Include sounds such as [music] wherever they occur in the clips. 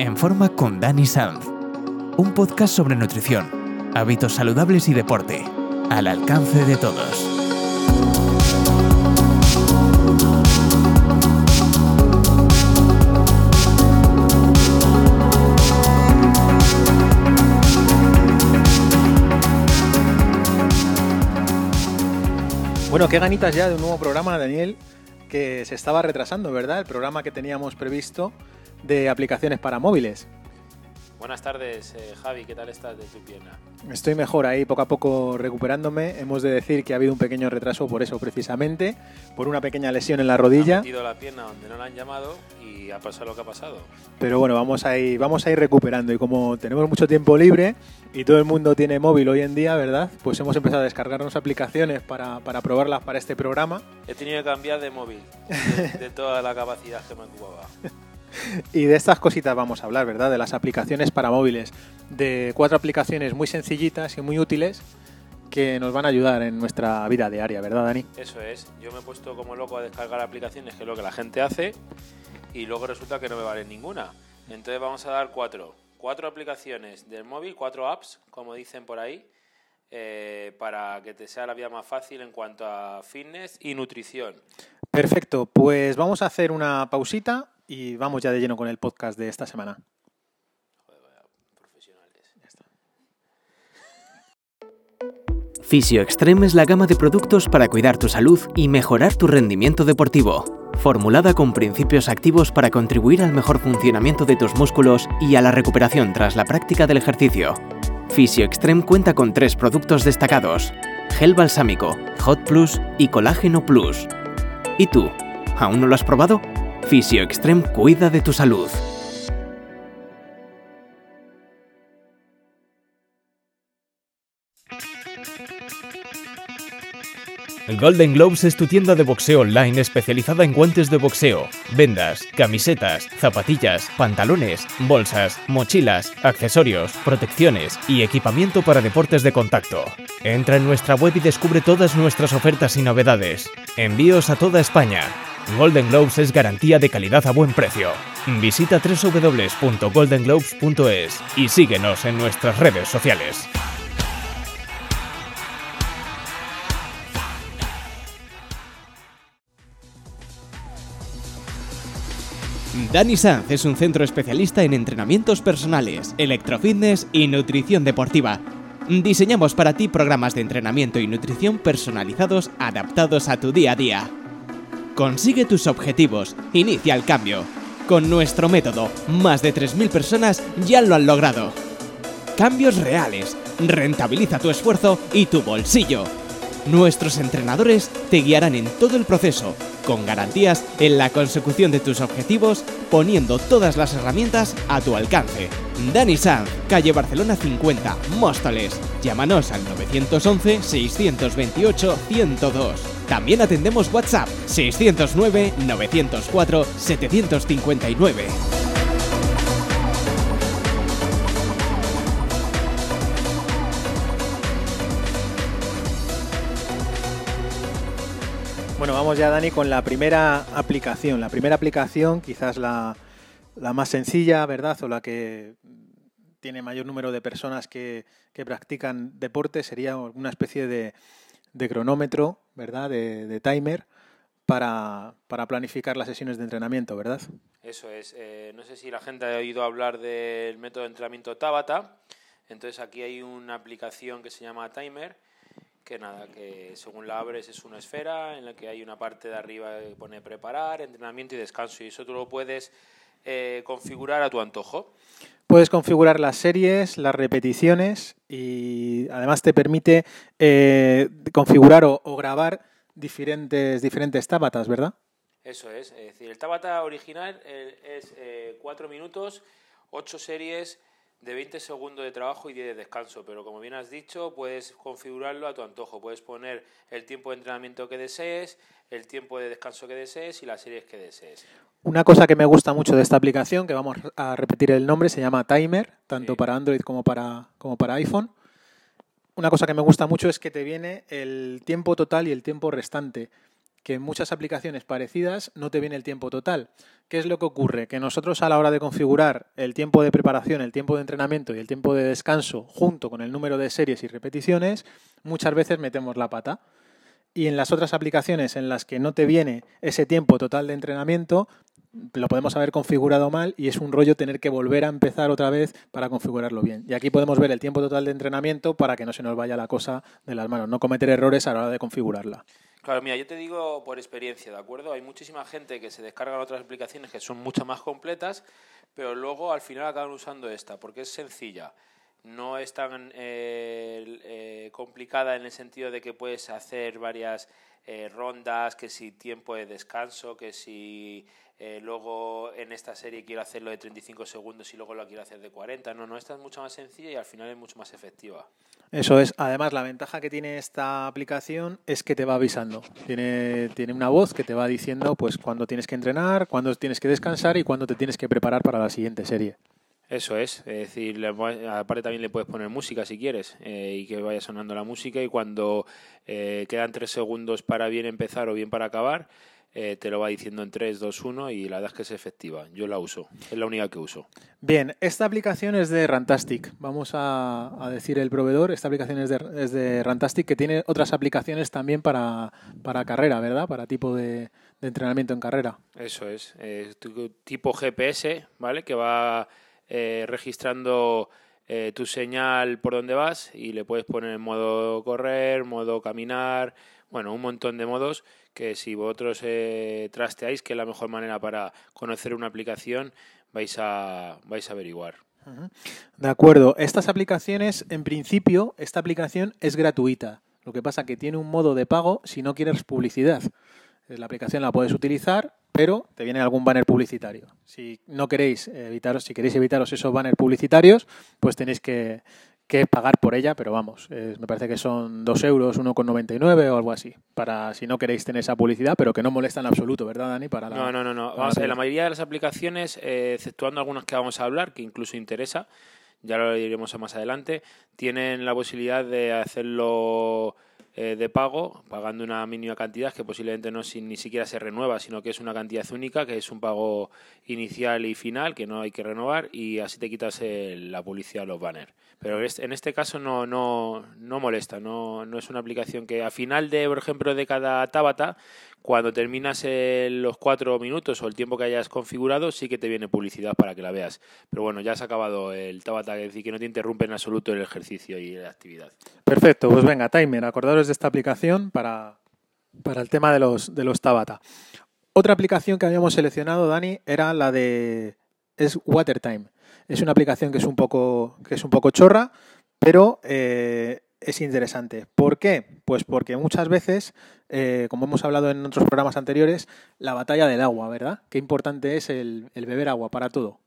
En forma con Dani Sanz. Un podcast sobre nutrición, hábitos saludables y deporte. Al alcance de todos. Bueno, qué ganitas ya de un nuevo programa, Daniel, que se estaba retrasando, ¿verdad? El programa que teníamos previsto de aplicaciones para móviles. Buenas tardes, eh, Javi, ¿qué tal estás de tu pierna? Estoy mejor ahí, poco a poco recuperándome. Hemos de decir que ha habido un pequeño retraso por eso precisamente, por una pequeña lesión en la rodilla. Ha metido la pierna donde no la han llamado y ha pasado lo que ha pasado. Pero bueno, vamos a ir, vamos a ir recuperando y como tenemos mucho tiempo libre y todo el mundo tiene móvil hoy en día, ¿verdad? Pues hemos empezado a descargarnos aplicaciones para, para probarlas para este programa. He tenido que cambiar de móvil, de, de toda la capacidad que me ocupaba. [laughs] [laughs] Y de estas cositas vamos a hablar, ¿verdad? De las aplicaciones para móviles. De cuatro aplicaciones muy sencillitas y muy útiles que nos van a ayudar en nuestra vida diaria, ¿verdad, Dani? Eso es, yo me he puesto como loco a descargar aplicaciones, que es lo que la gente hace, y luego resulta que no me vale ninguna. Entonces vamos a dar cuatro. Cuatro aplicaciones del móvil, cuatro apps, como dicen por ahí, eh, para que te sea la vida más fácil en cuanto a fitness y nutrición. Perfecto, pues vamos a hacer una pausita y vamos ya de lleno con el podcast de esta semana. Fisio Extreme es la gama de productos para cuidar tu salud y mejorar tu rendimiento deportivo. Formulada con principios activos para contribuir al mejor funcionamiento de tus músculos y a la recuperación tras la práctica del ejercicio. Fisio Extreme cuenta con tres productos destacados: gel balsámico, Hot Plus y Colágeno Plus. ¿Y tú? ¿Aún no lo has probado? Fisio Extreme cuida de tu salud. Golden Globes es tu tienda de boxeo online especializada en guantes de boxeo, vendas, camisetas, zapatillas, pantalones, bolsas, mochilas, accesorios, protecciones y equipamiento para deportes de contacto. Entra en nuestra web y descubre todas nuestras ofertas y novedades. Envíos a toda España. Golden Globes es garantía de calidad a buen precio. Visita www.goldenglobes.es y síguenos en nuestras redes sociales. Dani Sanz es un centro especialista en entrenamientos personales, electrofitness y nutrición deportiva. Diseñamos para ti programas de entrenamiento y nutrición personalizados adaptados a tu día a día. Consigue tus objetivos, inicia el cambio. Con nuestro método, más de 3.000 personas ya lo han logrado. Cambios reales, rentabiliza tu esfuerzo y tu bolsillo. Nuestros entrenadores te guiarán en todo el proceso, con garantías en la consecución de tus objetivos, poniendo todas las herramientas a tu alcance. Dani Sanz, calle Barcelona 50, Móstoles. Llámanos al 911-628-102. También atendemos WhatsApp 609-904-759. Bueno, vamos ya, Dani, con la primera aplicación. La primera aplicación, quizás la, la más sencilla, ¿verdad? O la que tiene mayor número de personas que, que practican deporte, sería una especie de, de cronómetro, ¿verdad? De, de timer para, para, planificar las sesiones de entrenamiento, ¿verdad? Eso es. Eh, no sé si la gente ha oído hablar del método de entrenamiento Tabata. Entonces aquí hay una aplicación que se llama Timer que nada, que según la abres es una esfera en la que hay una parte de arriba que pone preparar, entrenamiento y descanso y eso tú lo puedes eh, configurar a tu antojo. Puedes configurar las series, las repeticiones y además te permite eh, configurar o, grabar diferentes, diferentes tabatas, ¿verdad? Eso es, es decir, el tabata original es eh, 4 minutos, 8 series, de 20 segundos de trabajo y 10 de descanso, pero como bien has dicho, puedes configurarlo a tu antojo. Puedes poner el tiempo de entrenamiento que desees, el tiempo de descanso que desees y las series que desees. Una cosa que me gusta mucho de esta aplicación, que vamos a repetir el nombre, se llama Timer, tanto sí. para Android como para, como para iPhone. Una cosa que me gusta mucho es que te viene el tiempo total y el tiempo restante que en muchas aplicaciones parecidas no te viene el tiempo total. ¿Qué es lo que ocurre? Que nosotros a la hora de configurar el tiempo de preparación, el tiempo de entrenamiento y el tiempo de descanso junto con el número de series y repeticiones, muchas veces metemos la pata. Y en las otras aplicaciones en las que no te viene ese tiempo total de entrenamiento, lo podemos haber configurado mal y es un rollo tener que volver a empezar otra vez para configurarlo bien. Y aquí podemos ver el tiempo total de entrenamiento para que no se nos vaya la cosa de las manos, no cometer errores a la hora de configurarla. Claro, mira, yo te digo por experiencia, ¿de acuerdo? Hay muchísima gente que se descarga otras aplicaciones que son mucho más completas, pero luego al final acaban usando esta, porque es sencilla. No es tan eh, eh, complicada en el sentido de que puedes hacer varias eh, rondas, que si tiempo de descanso, que si luego en esta serie quiero hacerlo de 35 segundos y luego lo quiero hacer de 40. No, no, esta es mucho más sencilla y al final es mucho más efectiva. Eso es. Además, la ventaja que tiene esta aplicación es que te va avisando. Tiene, tiene una voz que te va diciendo pues cuándo tienes que entrenar, cuándo tienes que descansar y cuándo te tienes que preparar para la siguiente serie. Eso es, es decir, aparte también le puedes poner música si quieres eh, y que vaya sonando la música y cuando eh, quedan tres segundos para bien empezar o bien para acabar, eh, te lo va diciendo en 3, 2, 1 y la verdad es que es efectiva. Yo la uso, es la única que uso. Bien, esta aplicación es de Rantastic. Vamos a, decir el proveedor. Esta aplicación es de, es de, Rantastic que tiene otras aplicaciones también para, para carrera, ¿verdad? Para tipo de, entrenamiento en carrera. Eso es, tipo GPS, ¿vale? Que va eh, registrando eh, tu señal por donde vas y le puedes poner en modo correr, modo caminar, bueno, un montón de modos que si vosotros eh, trasteáis, que es la mejor manera para conocer una aplicación, vais a, vais a averiguar. De acuerdo. Estas aplicaciones, en principio, esta aplicación es gratuita. Lo que pasa que tiene un modo de pago si no quieres publicidad. La aplicación la puedes utilizar, pero te viene algún banner publicitario. Si no queréis evitaros, si queréis evitaros esos banners publicitarios, pues tenéis que, que pagar por ella, pero vamos, me parece que son 2 euros, 1,99 o algo así, para si no queréis tener esa publicidad, pero que no molesta en absoluto, ¿verdad, Dani? Para no, no, no, no. Vamos a ver, la mayoría de las aplicaciones, eh, exceptuando algunas que vamos a hablar, que incluso interesa, ya lo diremos más adelante, tienen la posibilidad de hacerlo eh, de pago, pagando una mínima cantidad que posiblemente no ni siquiera se renueva, sino que es una cantidad única, que es un pago inicial y final, que no hay que renovar, y así te quitas la publicidad los banners. Pero en este caso no, no, no molesta, no, no es una aplicación que a final de, por ejemplo, de cada Tabata, cuando terminas los cuatro minutos o el tiempo que hayas configurado, sí que te viene publicidad para que la veas. Pero bueno, ya has acabado el Tabata, es decir, que no te interrumpe en absoluto el ejercicio y la actividad. Perfecto, pues venga, timer, acordaros de esta aplicación para, para el tema de los, de los Tabata. Otra aplicación que habíamos seleccionado, Dani, era la de es WaterTime. Es una aplicación que es un poco, que es un poco chorra, pero eh, es interesante. ¿Por qué? Pues porque muchas veces, eh, como hemos hablado en otros programas anteriores, la batalla del agua, ¿verdad? Qué importante es el, beber agua para todo.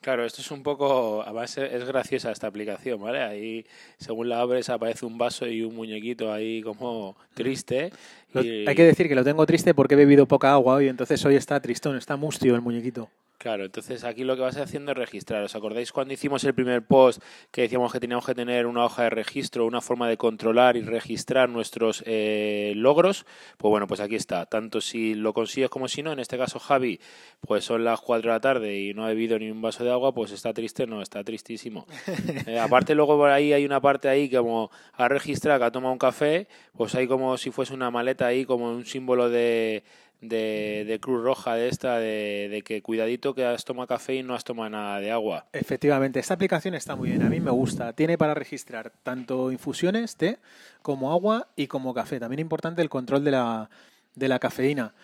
Claro, esto es un poco, además es graciosa esta aplicación, ¿vale? Ahí, según la abres, aparece un vaso y un muñequito ahí como triste. Hay que decir que lo tengo triste porque he bebido poca agua hoy, entonces hoy está tristón, está mustio el muñequito. Claro, entonces aquí lo que vas haciendo es registrar. ¿Os acordáis cuando hicimos el primer post que decíamos que teníamos que tener una hoja de registro, una forma de controlar y registrar nuestros eh, logros? Pues bueno, pues aquí está. Tanto si lo consigues como si no. En este caso, Javi, pues son las 4 de la tarde y no ha bebido ni un vaso de agua, pues está triste, no, está tristísimo. [laughs] Eh, aparte, luego por ahí hay una parte ahí que como ha registrado que ha tomado un café, pues hay como si fuese una maleta ahí, como un símbolo de de, Cruz Roja de esta, de, que cuidadito que has tomado café y no has tomado nada de agua. Efectivamente, esta aplicación está muy bien, a mí me gusta. Tiene para registrar tanto infusiones, té, como agua y como café. También importante el control de la, de la cafeína.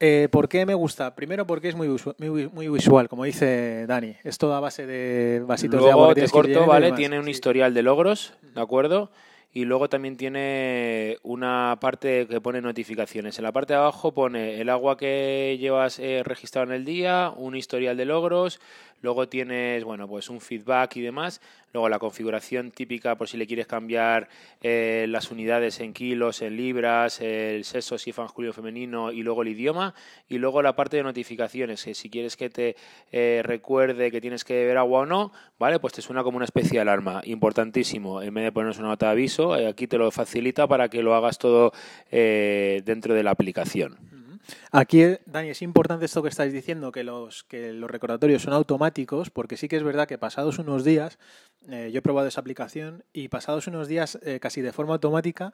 Eh, ¿Por qué me gusta? Primero porque es muy, muy, visual, como dice Dani. Es toda base de vasitos de agua. te corto, ¿vale? Tiene un historial de logros, ¿de acuerdo? Y luego también tiene una parte que pone notificaciones. En la parte de abajo pone el agua que llevas eh, registrado en el día, un historial de logros, Luego tienes, bueno, pues un feedback y demás. Luego la configuración típica por si le quieres cambiar eh, las unidades en kilos, en libras, el sexo, si es masculino femenino y luego el idioma. Y luego la parte de notificaciones, que si quieres que te eh, recuerde que tienes que beber agua o no, ¿vale? Pues te suena como una especie de alarma. Importantísimo. En vez de ponernos una nota de aviso, eh, aquí te lo facilita para que lo hagas todo dentro de la aplicación. Aquí, Dani, es importante esto que estáis diciendo, que los, que los recordatorios son automáticos, porque sí que es verdad que pasados unos días, eh, yo he probado esa aplicación y pasados unos días, eh, casi de forma automática,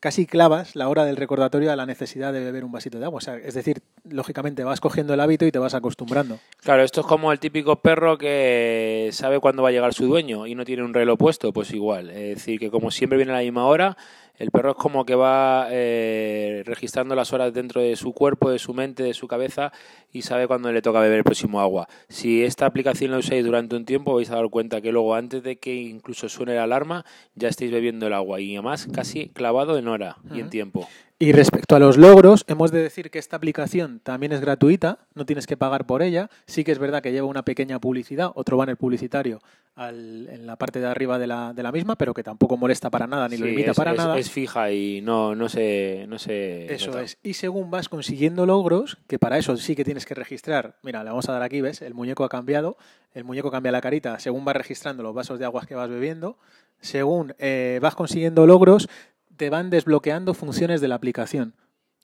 casi clavas la hora del recordatorio a la necesidad de beber un vasito de agua. Es decir, lógicamente vas cogiendo el hábito y te vas acostumbrando. Claro, esto es como el típico perro que sabe cuándo va a llegar su dueño y no tiene un reloj puesto, pues igual. Es decir, que como siempre viene a la misma hora, el perro es como que va eh, registrando las horas dentro de su cuerpo, de su mente, de su cabeza y sabe cuándo le toca beber el próximo agua. Si esta aplicación la usáis durante un tiempo, vais a dar cuenta que luego, antes de que incluso suene la alarma, ya estáis bebiendo el agua y además casi clavado en hora y en tiempo. Y respecto a los logros, hemos de decir que esta aplicación también es gratuita, no tienes que pagar por ella. Sí que es verdad que lleva una pequeña publicidad, otro banner publicitario en la parte de arriba de la, de la misma, pero que tampoco molesta para nada ni lo limita para nada. Es fija y no, no se. No eso es. Y según vas consiguiendo logros, que para eso sí que tienes que registrar. Mira, le vamos a dar aquí, ¿ves? El muñeco ha cambiado, el muñeco cambia la carita según vas registrando los vasos de aguas que vas bebiendo. Según eh, vas consiguiendo logros, te van desbloqueando funciones de la aplicación.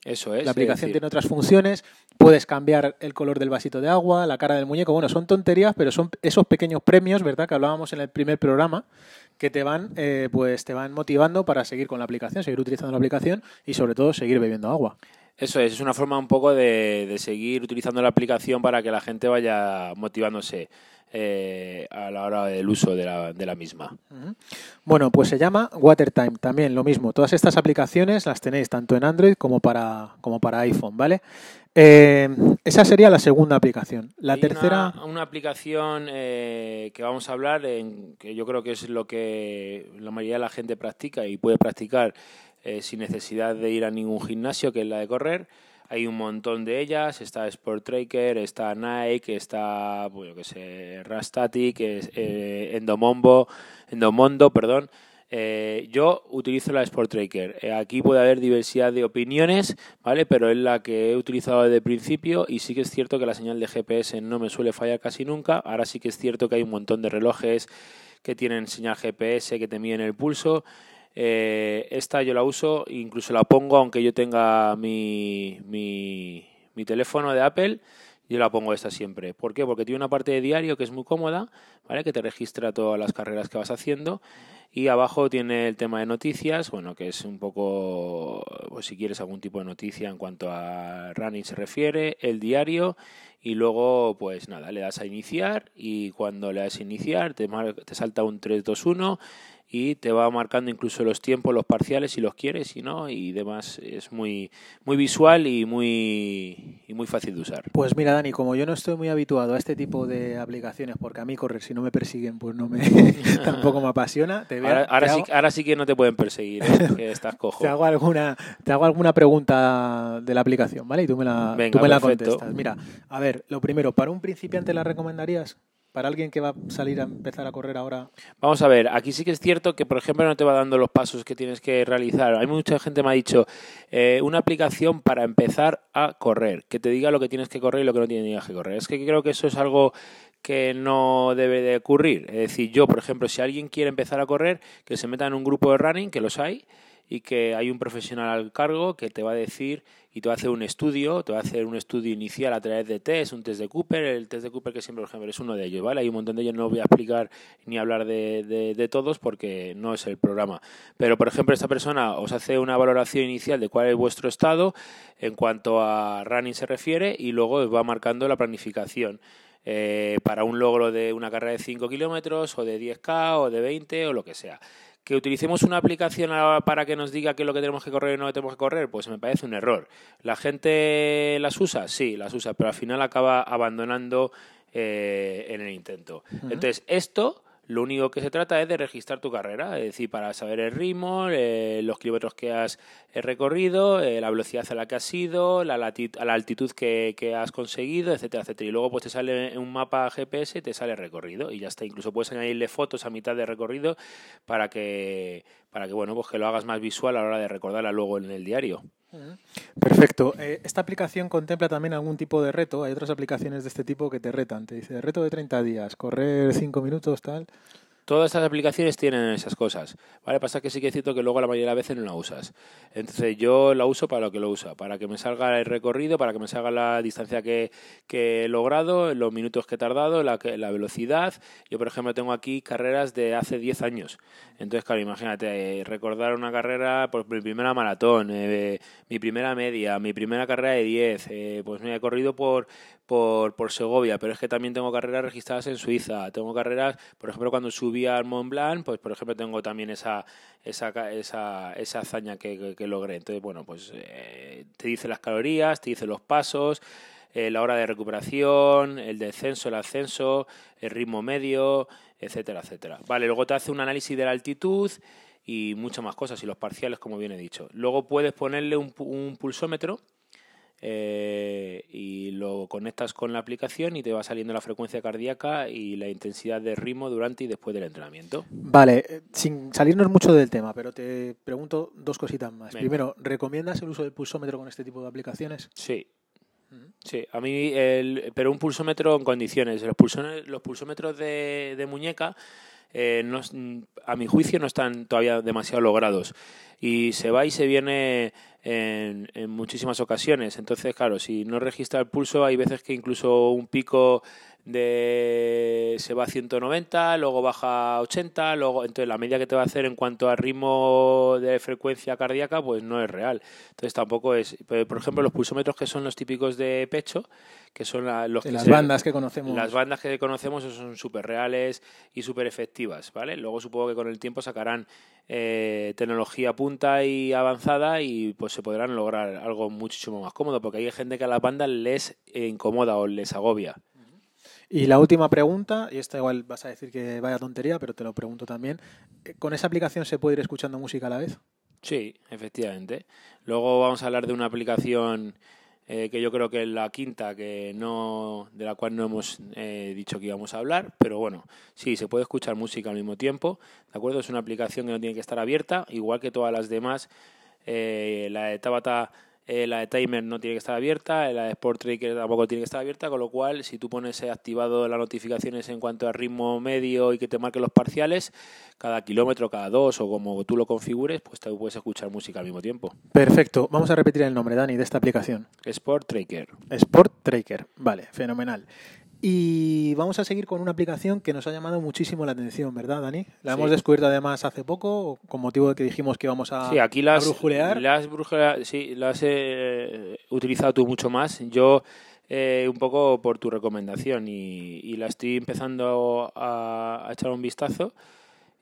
Eso es. La aplicación tiene otras funciones, puedes cambiar el color del vasito de agua, la cara del muñeco. Bueno, son tonterías, pero son esos pequeños premios, ¿verdad? Que hablábamos en el primer programa, que te van, eh, pues, te van motivando para seguir con la aplicación, seguir utilizando la aplicación y sobre todo seguir bebiendo agua. Eso es, es una forma un poco de, de seguir utilizando la aplicación para que la gente vaya motivándose. Eh, a la hora del uso de la, de la misma. Bueno, pues se llama WaterTime, también lo mismo. Todas estas aplicaciones las tenéis tanto en Android como para, como para iPhone, ¿vale? Eh, esa sería la segunda aplicación. La tercera. Una, aplicación eh, que vamos a hablar, en, que yo creo que es lo que la mayoría de la gente practica y puede practicar sin necesidad de ir a ningún gimnasio, que es la de correr. Hay un montón de ellas, está Sport Tracker, está Nike, está, pues yo que sé, Rastatic, eh, Endomombo, Endomondo, perdón. Eh, yo utilizo la Sport Tracker. Eh, aquí puede haber diversidad de opiniones, ¿vale? Pero es la que he utilizado desde el principio y sí que es cierto que la señal de GPS no me suele fallar casi nunca. Ahora sí que es cierto que hay un montón de relojes que tienen señal GPS, que te miden el pulso eh, esta yo la uso, incluso la pongo aunque yo tenga mi, mi, teléfono de Apple yo la pongo esta siempre. ¿Por qué? Porque tiene una parte de diario que es muy cómoda, ¿vale? Que te registra todas las carreras que vas haciendo. Y abajo tiene el tema de noticias, bueno, que es un poco, pues si quieres algún tipo de noticia en cuanto a running se refiere, el diario y luego pues nada, le das a iniciar y cuando le das a iniciar te, te salta un 3, 2, 1 y te va marcando incluso los tiempos, los parciales si los quieres y no y demás es muy muy visual y muy y muy fácil de usar. Pues mira Dani, como yo no estoy muy habituado a este tipo de aplicaciones porque a mí correr si no me persiguen pues no me [laughs] [laughs] tampoco me apasiona. ahora, sí, ahora sí que no te pueden perseguir, ¿eh? [laughs] que estás cojo. te hago alguna te hago alguna pregunta de la aplicación, ¿vale? Y tú me la tú me la contestas. Mira, a ver, lo primero, para un principiante la recomendarías? Para alguien que va a salir a empezar a correr ahora? Vamos a ver, aquí sí que es cierto que, por ejemplo, no te va dando los pasos que tienes que realizar. Hay mucha gente que me ha dicho eh, una aplicación para empezar a correr, que te diga lo que tienes que correr y lo que no tienes que correr. Es que creo que eso es algo que no debe de ocurrir. Es decir, yo, por ejemplo, si alguien quiere empezar a correr, que se meta en un grupo de running, que los hay, y que hay un profesional al cargo que te va a decir y te va a hacer un estudio, te va a hacer un estudio inicial a través de test, un test de Cooper, el test de Cooper que siempre, por ejemplo, es uno de ellos, ¿vale? Hay un montón de ellos, no voy a explicar ni hablar de, de, todos porque no es el programa. Pero, por ejemplo, esta persona os hace una valoración inicial de cuál es vuestro estado en cuanto a running se refiere y luego os va marcando la planificación. Eh, para un logro de una carrera de 5 kilómetros o de 10K o de 20 o lo que sea que utilicemos una aplicación para que nos diga qué es lo que tenemos que correr y no tenemos que correr, pues me parece un error. ¿La gente las usa? Sí, las usa, pero al final acaba abandonando eh, en el intento. Entonces, esto Lo único que se trata es de registrar tu carrera, es decir, para saber el ritmo, eh, los kilómetros que has eh, recorrido, eh, la velocidad a la que has ido, la, la altitud que, que, has conseguido, etcétera, etcétera. Y luego pues te sale un mapa GPS, te sale el recorrido y ya está. Incluso puedes añadirle fotos a mitad de recorrido para que, para que bueno, pues que lo hagas más visual a la hora de recordarla luego en el diario. Perfecto. ¿Esta aplicación contempla también algún tipo de reto? Hay otras aplicaciones de este tipo que te retan. Te dice, reto de 30 días, correr 5 minutos, tal. Todas estas aplicaciones tienen esas cosas. ¿vale? Pasa que sí que es cierto que luego la mayoría de veces no la usas. Entonces yo la uso para lo que lo usa, para que me salga el recorrido, para que me salga la distancia que, he logrado, los minutos que he tardado, la, la, velocidad. Yo, por ejemplo, tengo aquí carreras de hace 10 años. Entonces, claro, imagínate, eh, recordar una carrera, por mi primera maratón, eh, mi primera media, mi primera carrera de 10, eh, pues me he corrido por, por, por Segovia, pero es que también tengo carreras registradas en Suiza, tengo carreras, por ejemplo, cuando subí al Mont Blanc, pues por ejemplo tengo también esa, esa, esa, esa hazaña que, que, logré. Entonces, bueno, pues eh, te dice las calorías, te dice los pasos, eh, la hora de recuperación, el descenso, el ascenso, el ritmo medio, etcétera, etcétera. Vale, luego te hace un análisis de la altitud y muchas más cosas, y los parciales, como bien he dicho. Luego puedes ponerle un, un pulsómetro eh, y lo conectas con la aplicación y te va saliendo la frecuencia cardíaca y la intensidad de ritmo durante y después del entrenamiento. Vale, eh, sin salirnos mucho del tema, pero te pregunto dos cositas más. Primero, ¿recomiendas el uso del pulsómetro con este tipo de aplicaciones? Sí. Sí, a mí, el, pero un pulsómetro en condiciones. Los, pulsómetros, los pulsómetros de, de muñeca eh, no, a mi juicio no están todavía demasiado logrados. Y se va y se viene en, en, muchísimas ocasiones. Entonces, claro, si no registra el pulso, hay veces que incluso un pico de se va a 190, luego baja a 80, luego entonces la media que te va a hacer en cuanto a ritmo de frecuencia cardíaca pues no es real. Entonces tampoco es, por ejemplo, los pulsómetros que son los típicos de pecho, que son los las bandas que conocemos. Las bandas que conocemos son súper reales y súper efectivas, ¿vale? Luego supongo que con el tiempo sacarán eh, tecnología punta y avanzada y pues se podrán lograr algo muchísimo más cómodo, porque hay gente que a las bandas les incomoda o les agobia. Y la última pregunta, y esta igual vas a decir que vaya tontería, pero te lo pregunto también. Eh, ¿Con esa aplicación se puede ir escuchando música a la vez? Sí, efectivamente. Luego vamos a hablar de una aplicación eh, que yo creo que es la quinta, que no, de la cual no hemos eh, dicho que íbamos a hablar, pero bueno, sí, se puede escuchar música al mismo tiempo, ¿de acuerdo? Es una aplicación que no tiene que estar abierta, igual que todas las demás. la de Tabata eh, la de timer no tiene que estar abierta, la de Sport Tracker tampoco tiene que estar abierta, con lo cual si tú pones activado las notificaciones en cuanto a ritmo medio y que te marque los parciales, cada kilómetro, cada dos o como tú lo configures, pues te puedes escuchar música al mismo tiempo. Perfecto. Vamos a repetir el nombre, Dani, de esta aplicación. Sport Tracker. Sport Tracker. Vale, fenomenal. Y vamos a seguir con una aplicación que nos ha llamado muchísimo la atención, ¿verdad, Dani? La hemos descubierto además hace poco, con motivo de que dijimos que íbamos a, sí, aquí las, brujulear. Las sí, las he utilizado tú mucho más. Yo eh, un poco por tu recomendación y, la estoy empezando a, echar un vistazo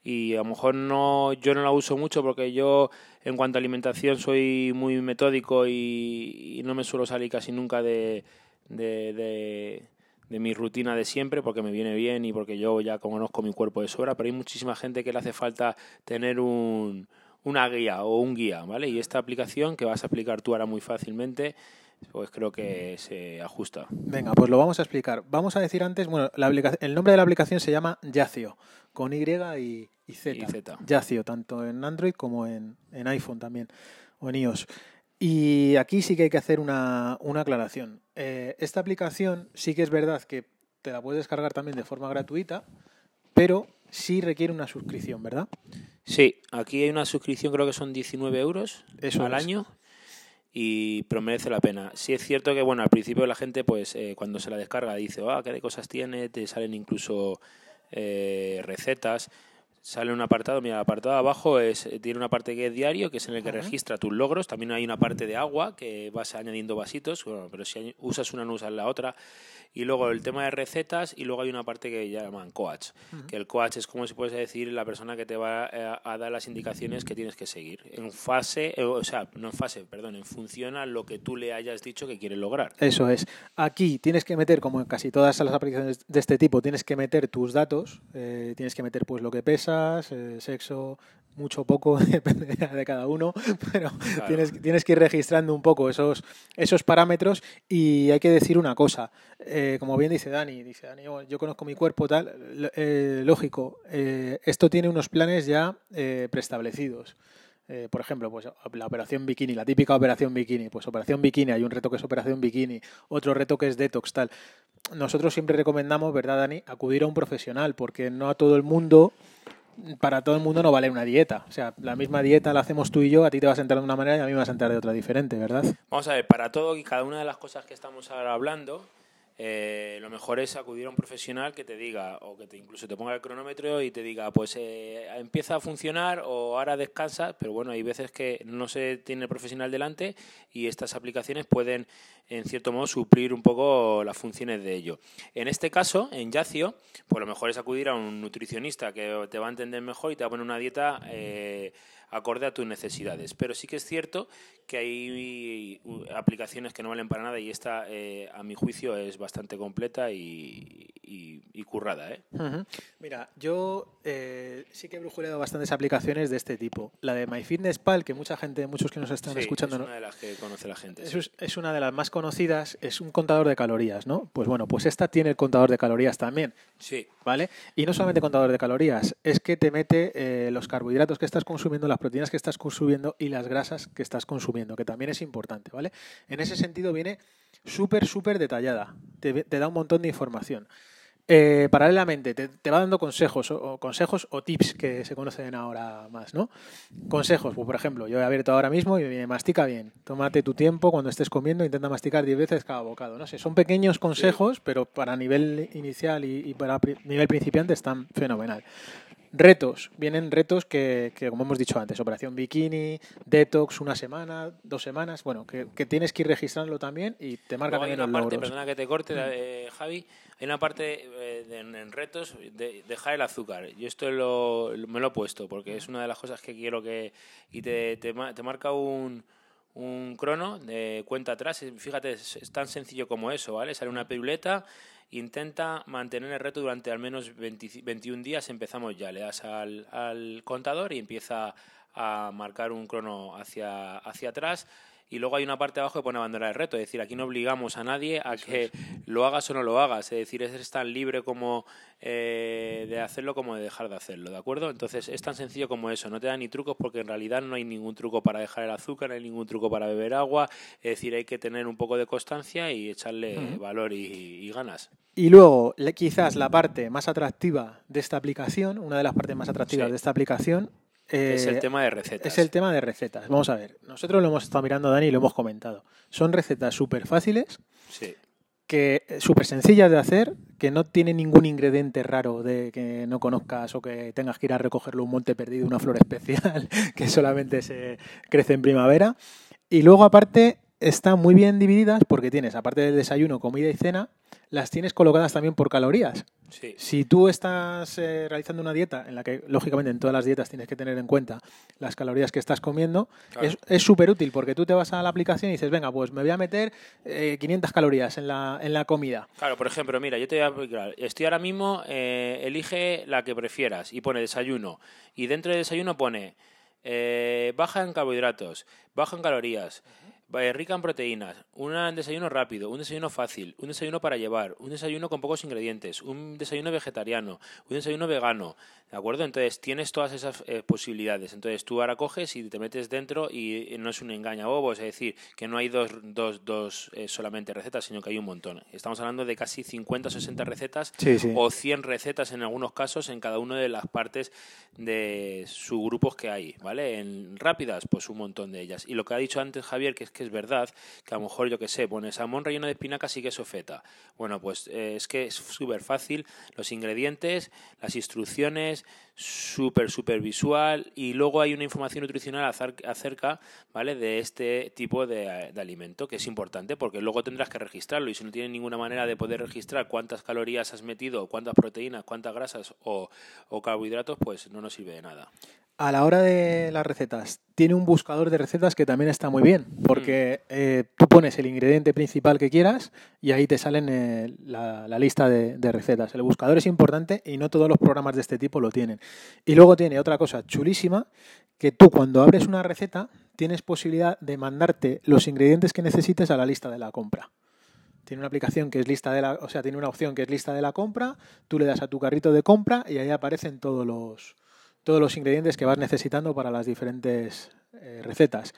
y a lo mejor no yo no la uso mucho porque yo en cuanto a alimentación soy muy metódico y, no me suelo salir casi nunca de de mi rutina de siempre porque me viene bien y porque yo ya conozco mi cuerpo de sobra, pero hay muchísima gente que le hace falta tener un, una guía o un guía, ¿vale? Y esta aplicación que vas a aplicar tú ahora muy fácilmente, pues creo que se ajusta. Venga, pues lo vamos a explicar. Vamos a decir antes, bueno, la el nombre de la aplicación se llama Yacio, con Y y, y Z. Y Z. Yacio, tanto en Android como en, en iPhone también, o en iOS. Y aquí sí que hay que hacer una, aclaración. Eh, esta aplicación sí que es verdad que te la puedes descargar también de forma gratuita, pero sí requiere una suscripción, ¿verdad? Sí, aquí hay una suscripción, creo que son 19 euros al año y pero merece la pena. Sí es cierto que, bueno, al principio la gente, pues eh, cuando se la descarga dice, ah, qué de cosas tiene, te salen incluso eh, recetas sale un apartado, mira, el apartado de abajo es, tiene una parte que es diario, que es en el que registra tus logros, también hay una parte de agua, que vas añadiendo vasitos, pero si usas una no usas la otra, y luego el tema de recetas y luego hay una parte que llaman coach, que el coach es como si puedes decir la persona que te va eh, a, dar las indicaciones que tienes que seguir. En fase, eh, o sea, no en fase, perdón, en función a lo que tú le hayas dicho que quieres lograr. Eso es. Aquí tienes que meter, como en casi todas las aplicaciones de este tipo, tienes que meter tus datos, eh, tienes que meter pues lo que pesas, sexo, mucho poco, [laughs] depende de cada uno, pero tienes, tienes, que ir registrando un poco esos, esos parámetros y hay que decir una cosa, eh, como bien dice Dani, dice Dani, oh, yo conozco mi cuerpo tal, eh, lógico, eh, esto tiene unos planes ya preestablecidos. por ejemplo, pues la operación bikini, la típica operación bikini, pues operación bikini, hay un reto que es operación bikini, otro reto que es detox, tal. Nosotros siempre recomendamos, ¿verdad, Dani?, acudir a un profesional, porque no a todo el mundo para todo el mundo no vale una dieta. O sea, la misma dieta la hacemos tú y yo, a ti te vas a entrar de una manera y a mí me vas a entrar de otra diferente, ¿verdad? Vamos a ver, para todo y cada una de las cosas que estamos ahora hablando, eh, lo mejor es acudir a un profesional que te diga, o que te incluso te ponga el cronómetro y te diga, pues eh, empieza a funcionar o ahora descansa, pero bueno, hay veces que no se tiene el profesional delante y estas aplicaciones pueden, en cierto modo, suplir un poco las funciones de ello. En este caso, en Yacio, pues lo mejor es acudir a un nutricionista que te va a entender mejor y te va a poner una dieta. Eh, acorde a tus necesidades. Pero sí que es cierto que hay aplicaciones que no valen para nada y esta, eh, a mi juicio, es bastante completa y, currada. ¿eh? Mira, yo eh, sí que he brujuleado bastantes aplicaciones de este tipo. La de MyFitnessPal, que mucha gente, muchos que nos están escuchando... Es una de las que conoce la gente. Es, es una de las más conocidas, es un contador de calorías, ¿no? Pues bueno, pues esta tiene el contador de calorías también. Sí. ¿Vale? Y no solamente contador de calorías, es que te mete eh, los carbohidratos que estás consumiendo, las proteínas que estás consumiendo y las grasas que estás consumiendo, que también es importante, ¿vale? En ese sentido viene súper, súper detallada, te, da un montón de información. Eh, paralelamente, te, va dando consejos o, consejos o tips que se conocen ahora más, ¿no? Consejos, pues, por ejemplo, yo he abierto ahora mismo y me viene, mastica bien, tómate tu tiempo cuando estés comiendo, intenta masticar 10 veces cada bocado, no sé, son pequeños consejos, pero para nivel inicial y, y para nivel principiante están fenomenal. Retos, vienen retos que, como hemos dicho antes, operación bikini, detox, una semana, dos semanas, bueno, que, tienes que ir registrándolo también y te marca también una parte, Perdona que te corte, eh, Javi, hay una parte eh, en, retos de dejar el azúcar. Yo esto lo, me lo he puesto porque es una de las cosas que quiero que... Y te, te, te marca un un crono de cuenta atrás. Fíjate, es, tan sencillo como eso, ¿vale? Sale una piruleta Intenta mantener el reto durante al menos 21 días. Empezamos ya, le das al, al contador y empieza a marcar un crono hacia atrás y luego hay una parte abajo que pone abandonar el reto. Es decir, aquí no obligamos a nadie a que lo hagas o no lo hagas. Es decir, es tan libre como eh, de hacerlo como de dejar de hacerlo, ¿de acuerdo? Entonces es tan sencillo como eso. No te da ni trucos porque en realidad no hay ningún truco para dejar el azúcar, no hay ningún truco para beber agua. Es decir, hay que tener un poco de constancia y echarle valor y, ganas. Y luego, quizás la parte más atractiva de esta aplicación, una de las partes más atractivas de esta aplicación, es el eh, tema de recetas. Es el tema de recetas. Vamos a ver. Nosotros lo hemos estado mirando, Dani, y lo hemos comentado. Son recetas súper fáciles. Sí. Que eh, súper sencillas de hacer, que no tienen ningún ingrediente raro de que no conozcas o que tengas que ir a recogerlo un monte perdido, una flor especial [laughs] que solamente se crece en primavera. Y luego, aparte, están muy bien divididas porque tienes, aparte del desayuno, comida y cena, las tienes colocadas también por calorías. Si tú estás eh, realizando una dieta en la que, lógicamente, en todas las dietas tienes que tener en cuenta las calorías que estás comiendo, es súper útil porque tú te vas a la aplicación y dices, venga, pues me voy a meter 500 eh, calorías en la, en la comida. Claro, por ejemplo, mira, yo te voy a estoy ahora mismo, eh, elige la que prefieras y pone desayuno. Y dentro del desayuno pone baja en carbohidratos, baja en calorías rica en proteínas, un desayuno rápido, un desayuno fácil, un desayuno para llevar, un desayuno con pocos ingredientes, un desayuno vegetariano, un desayuno vegano, ¿de acuerdo? Entonces tienes todas esas eh, posibilidades. Entonces tú ahora coges y te metes dentro y no es un engaña bobos, es decir, que no hay dos, dos, dos eh, solamente recetas, sino que hay un montón. Estamos hablando de casi 50 o 60 recetas o 100 recetas en algunos casos en cada una de las partes de subgrupos que hay, ¿vale? En rápidas, pues un montón de ellas. Y lo que ha dicho antes Javier, que es que es verdad que a lo mejor, yo que sé, pones salmón relleno de espinacas y queso feta. Bueno, pues eh, es que es súper fácil. Los ingredientes, las instrucciones, súper, súper visual y luego hay una información nutricional acerca, ¿vale? de este tipo de, alimento, que es importante porque luego tendrás que registrarlo y si no tienes ninguna manera de poder registrar cuántas calorías has metido, cuántas proteínas, cuántas grasas o carbohidratos, pues no nos sirve de nada a la hora de las recetas, tiene un buscador de recetas que también está muy bien, porque mm. eh, tú pones el ingrediente principal que quieras y ahí te salen eh, la, lista de, recetas. El buscador es importante y no todos los programas de este tipo lo tienen. Y luego tiene otra cosa chulísima, que tú cuando abres una receta tienes posibilidad de mandarte los ingredientes que necesites a la lista de la compra. Tiene una aplicación que es lista de la, o sea, tiene una opción que es lista de la compra, tú le das a tu carrito de compra y ahí aparecen todos los todos los ingredientes que vas necesitando para las diferentes eh, recetas.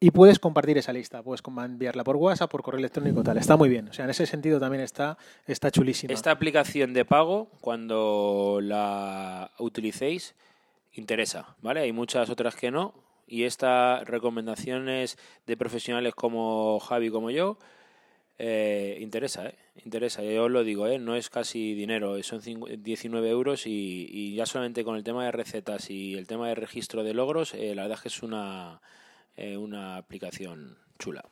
Y puedes compartir esa lista, puedes enviarla por WhatsApp, por correo electrónico, tal. Está muy bien. O sea, en ese sentido también está, está chulísima. Esta aplicación de pago, cuando la utilicéis, interesa, ¿vale? Hay muchas otras que no. Y estas recomendaciones de profesionales como Javi, como yo, eh, interesa, ¿eh? Interesa, yo os lo digo, ¿eh? No es casi dinero, son 19 euros y, ya solamente con el tema de recetas y el tema de registro de logros, eh, la verdad es que es una, eh, una aplicación chula.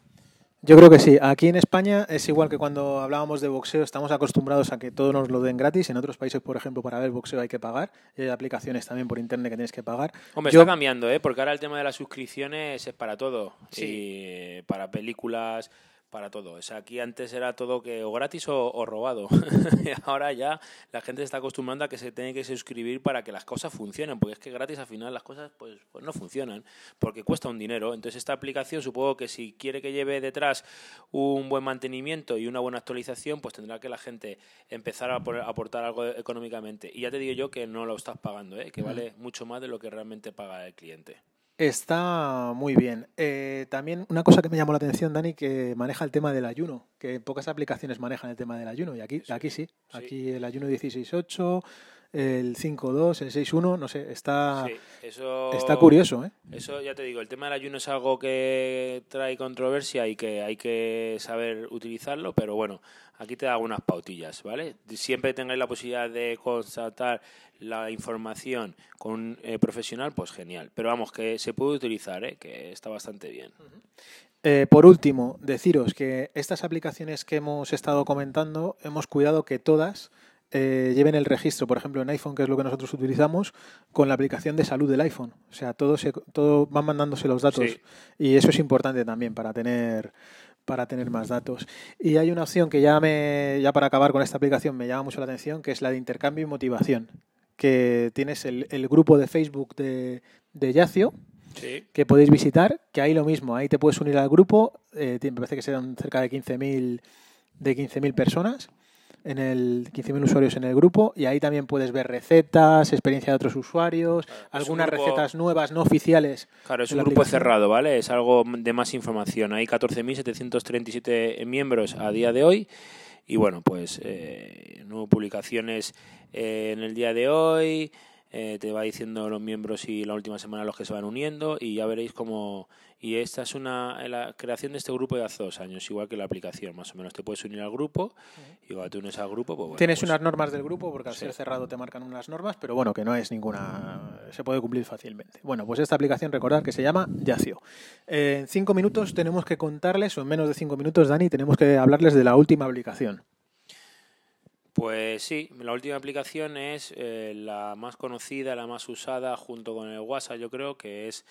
Yo creo que sí. Aquí en España es igual que cuando hablábamos de boxeo, estamos acostumbrados a que todo nos lo den gratis. En otros países, por ejemplo, para ver boxeo hay que pagar. Y hay aplicaciones también por internet que tienes que pagar. Hombre, está cambiando, ¿eh? Porque ahora el tema de las suscripciones es para todo. Sí. para películas, para todo. O sea, aquí antes era todo que o gratis o, robado. [laughs] ahora ya la gente se está acostumbrando a que se tiene que suscribir para que las cosas funcionen, porque es que gratis al final las cosas pues, pues no funcionan, porque cuesta un dinero. Entonces esta aplicación supongo que si quiere que lleve detrás un buen mantenimiento y una buena actualización, pues tendrá que la gente empezar a, aportar algo económicamente. Y ya te digo yo que no lo estás pagando, ¿eh? que vale mucho más de lo que realmente paga el cliente. Está muy bien. Eh, también una cosa que me llamó la atención, Dani, que maneja el tema del ayuno, que pocas aplicaciones manejan el tema del ayuno, y aquí, aquí sí. Aquí el ayuno 16.8, el 5.2, el 6.1, no sé, está, está curioso. ¿eh? Eso ya te digo, el tema del ayuno es algo que trae controversia y que hay que saber utilizarlo, pero bueno, aquí te da unas pautillas, ¿vale? Siempre tengáis la posibilidad de constatar la información con un eh, profesional, pues genial. Pero vamos, que se puede utilizar, ¿eh? que está bastante bien. Eh, por último, deciros que estas aplicaciones que hemos estado comentando, hemos cuidado que todas lleven el registro, por ejemplo, en iPhone, que es lo que nosotros utilizamos, con la aplicación de salud del iPhone. O sea, todo, se, todo van mandándose los datos. Y eso es importante también para tener para tener más datos. Y hay una opción que ya me ya para acabar con esta aplicación me llama mucho la atención, que es la de intercambio y motivación que tienes el, el grupo de Facebook de, de Yacio, que podéis visitar, que ahí lo mismo, ahí te puedes unir al grupo, eh, me parece que serán cerca de 15.000 de 15.000 personas en el 15.000 usuarios en el grupo y ahí también puedes ver recetas, experiencia de otros usuarios, algunas recetas nuevas no oficiales. Claro, es un grupo cerrado, ¿vale? Es algo de más información. Hay 14.737 miembros a día de hoy y bueno, pues eh, nuevas publicaciones eh, en el día de hoy, eh, te va diciendo los miembros y la última semana los que se van uniendo y ya veréis cómo... Y esta es una la creación de este grupo de hace dos años, igual que la aplicación, más o menos. Te puedes unir al grupo y cuando te unes al grupo... Pues Tienes pues unas normas del grupo porque al ser cerrado te marcan unas normas, pero bueno, que no es ninguna... se puede cumplir fácilmente. Bueno, pues esta aplicación, recordad que se llama Yacio. en cinco minutos tenemos que contarles, o en menos de cinco minutos, Dani, tenemos que hablarles de la última aplicación. Pues sí, la última aplicación es eh, la más conocida, la más usada junto con el WhatsApp, yo creo que es,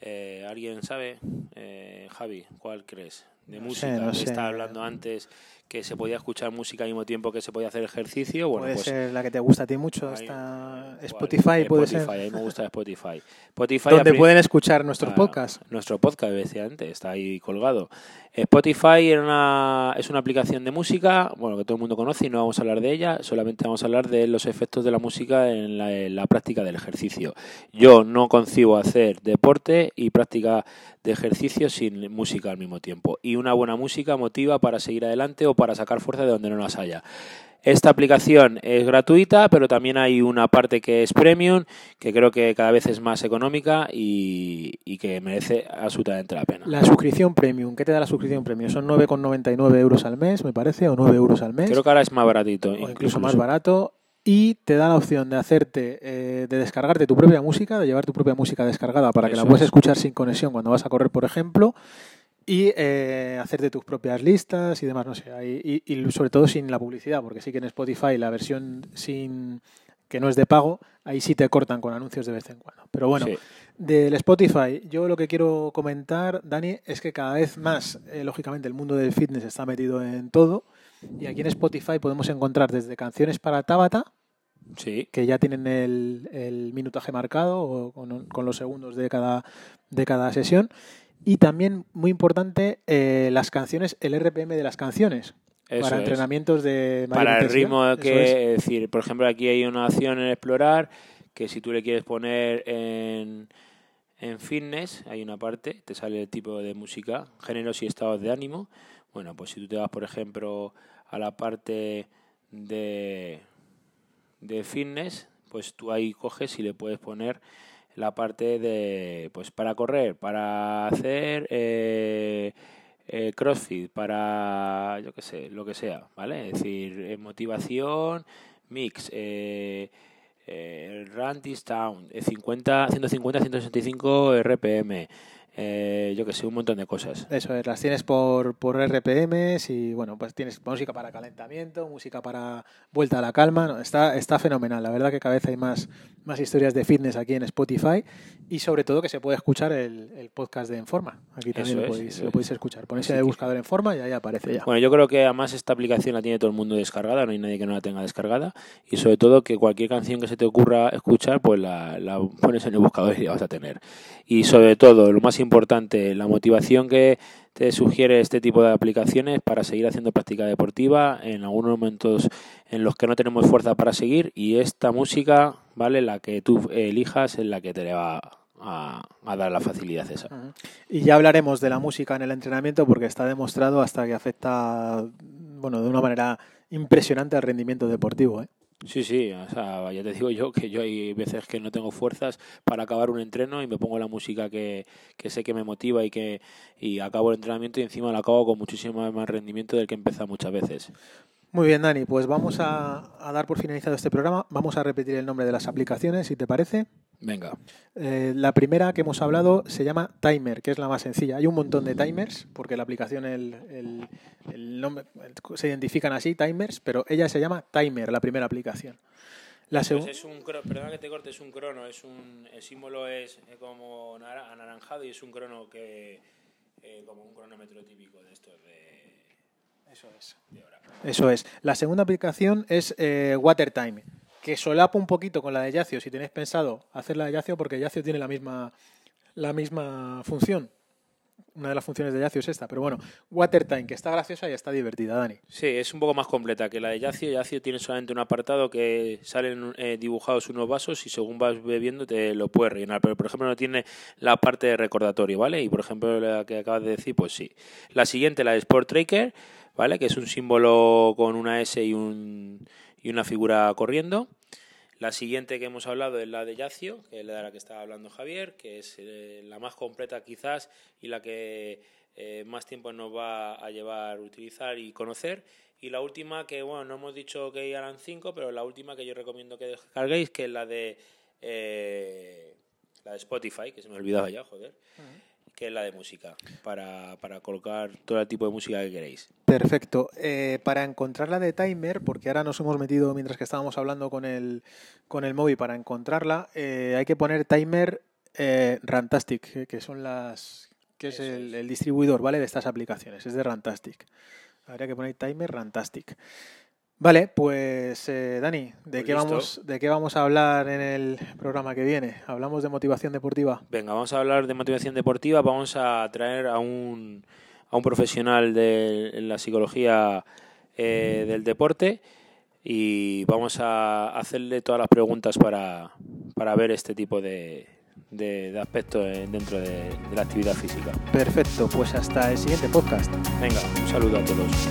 eh, ¿alguien sabe? Eh, Javi, ¿cuál crees? De música, no estaba hablando antes que se podía escuchar música al mismo tiempo que se podía hacer ejercicio. Bueno, puede pues, ser la que te gusta a ti mucho, esta Spotify, puede ser. A mí me gusta Spotify. Spotify Donde pueden escuchar nuestros podcasts. Nuestro podcast, decía antes, está ahí colgado. Spotify era una, es una aplicación de música, bueno, que todo el mundo conoce y no vamos a hablar de ella, solamente vamos a hablar de los efectos de la música en la, en la práctica del ejercicio. Yo no concibo hacer deporte y práctica de ejercicio sin música al mismo tiempo. Y una buena música motiva para seguir adelante o para sacar fuerza de donde no las haya. Esta aplicación es gratuita, pero también hay una parte que es premium, que creo que cada vez es más económica y, y que merece absolutamente la pena. La suscripción premium, ¿qué te da la suscripción premium? Son 9,99 euros al mes, me parece, o 9 euros al mes. Creo que ahora es más baratito. O incluso, más barato. Y te da la opción de hacerte, eh, de descargarte tu propia música, de llevar tu propia música descargada para que la puedas es. escuchar sin conexión cuando vas a correr, por ejemplo, y eh, hacerte tus propias listas y demás, no sé, y, y sobre todo sin la publicidad, porque sí que en Spotify la versión sin que no es de pago, ahí sí te cortan con anuncios de vez en cuando. Pero bueno, Sí. del Spotify, yo lo que quiero comentar, Dani, es que cada vez más, eh, lógicamente, el mundo del fitness está metido en todo. Y aquí en Spotify podemos encontrar desde canciones para Tabata, Sí. que ya tienen el, el minutaje marcado o con, con los segundos de cada, de cada sesión. Y también, muy importante, eh, las canciones, el RPM de las canciones. Eso para es. entrenamientos de mayor Para el ritmo que, es. es decir, por ejemplo, aquí hay una opción en explorar que si tú le quieres poner en, en fitness, hay una parte, te sale el tipo de música, géneros y estados de ánimo. Bueno, pues si tú te vas, por ejemplo, a la parte de, de fitness, pues tú ahí coges y le puedes poner la parte de, pues para correr, para hacer eh, eh, CrossFit, para, yo qué sé, lo que sea, ¿vale? Es decir, eh, motivación, mix, eh, eh, This Town, eh, 50, 150, 165 RPM, eh, yo que sé, un montón de cosas. Eso es, las tienes por, por RPMs y bueno, pues tienes música para calentamiento, música para vuelta a la calma. No, está, está fenomenal. La verdad que cada vez hay más, más historias de fitness aquí en Spotify y sobre todo que se puede escuchar el, el podcast de Enforma. Aquí también Eso lo, podéis, lo escuchar. Ponéis en el buscador Enforma y ahí aparece ya. Bueno, yo creo que además esta aplicación la tiene todo el mundo descargada, no hay nadie que no la tenga descargada. Y sobre todo que cualquier canción que se te ocurra escuchar, pues la, la pones en el buscador y la vas a tener. Y sobre todo, lo más importante, la motivación que te sugiere este tipo de aplicaciones para seguir haciendo práctica deportiva en algunos momentos en los que no tenemos fuerza para seguir. Y esta música, ¿vale? La que tú elijas es la que te va a, a dar la facilidad esa. Y ya hablaremos de la música en el entrenamiento porque está demostrado hasta que afecta bueno, de una manera impresionante al rendimiento deportivo. ¿eh? Sí, sí, o sea, ya te digo yo que yo hay veces que no tengo fuerzas para acabar un entreno y me pongo la música que, que sé que me motiva y que y acabo el entrenamiento y encima lo acabo con muchísimo más rendimiento del que empieza muchas veces. Muy bien, Dani, pues vamos a, a dar por finalizado este programa. Vamos a repetir el nombre de las aplicaciones, si te parece. Venga, Eh, la primera que hemos hablado se llama Timer, que es la más sencilla. Hay un montón de timers, porque la aplicación, el, el- el nombre, se identifican así, timers, pero ella se llama Timer, la primera aplicación. La segunda. Pues es un crono, perdona que te corte, es un crono, es un, el símbolo es como nara- anaranjado y es un crono que eh, como un cronómetro típico de estos de, Eso es. de hora. Eso es. La segunda aplicación es eh, WaterTime, que solapa un poquito con la de Yacio, si tenéis pensado hacer la de Yacio, porque Yacio tiene la misma, la misma función. Una de las funciones de Yacio es esta, pero bueno, WaterTime, que está graciosa y está divertida, Dani. Sí, es un poco más completa que la de Yacio. Yacio tiene solamente un apartado que salen eh, dibujados unos vasos y según vas bebiendo te lo puedes rellenar. Pero, por ejemplo, no tiene la parte de recordatorio, ¿vale? Y, por ejemplo, la que acabas de decir, pues sí. La siguiente, la de Sport Tracker, ¿vale? Que es un símbolo con una S y, un, y una figura corriendo. La siguiente que hemos hablado es la de Yacio, que es la de la que estaba hablando Javier, que es eh, la más completa quizás y la que eh, más tiempo nos va a llevar utilizar y conocer. Y la última que, bueno, no hemos dicho que eran cinco, pero la última que yo recomiendo que descarguéis, que es la de, eh, la de Spotify, que se me olvidaba ya, joder, que es la de música, para, para colocar todo el tipo de música que queréis. Perfecto. Eh, para encontrarla de Timer, porque ahora nos hemos metido mientras que estábamos hablando con el, con el móvil para encontrarla, eh, hay que poner Timer eh, Rantastic, que- son las que es el, el distribuidor, ¿vale? De estas aplicaciones, es de Rantastic. Habría que poner Timer Rantastic. Vale, pues eh, Dani, ¿de Pues qué listo. vamos de qué vamos a hablar en el programa que viene? Hablamos de motivación deportiva. Venga, vamos a hablar de motivación deportiva. Vamos a traer a un, a un profesional de en la psicología eh, del deporte y vamos a hacerle todas las preguntas para, para ver este tipo de, de, de aspectos dentro de, de la actividad física. Perfecto, pues hasta el siguiente podcast. Venga, un saludo a todos.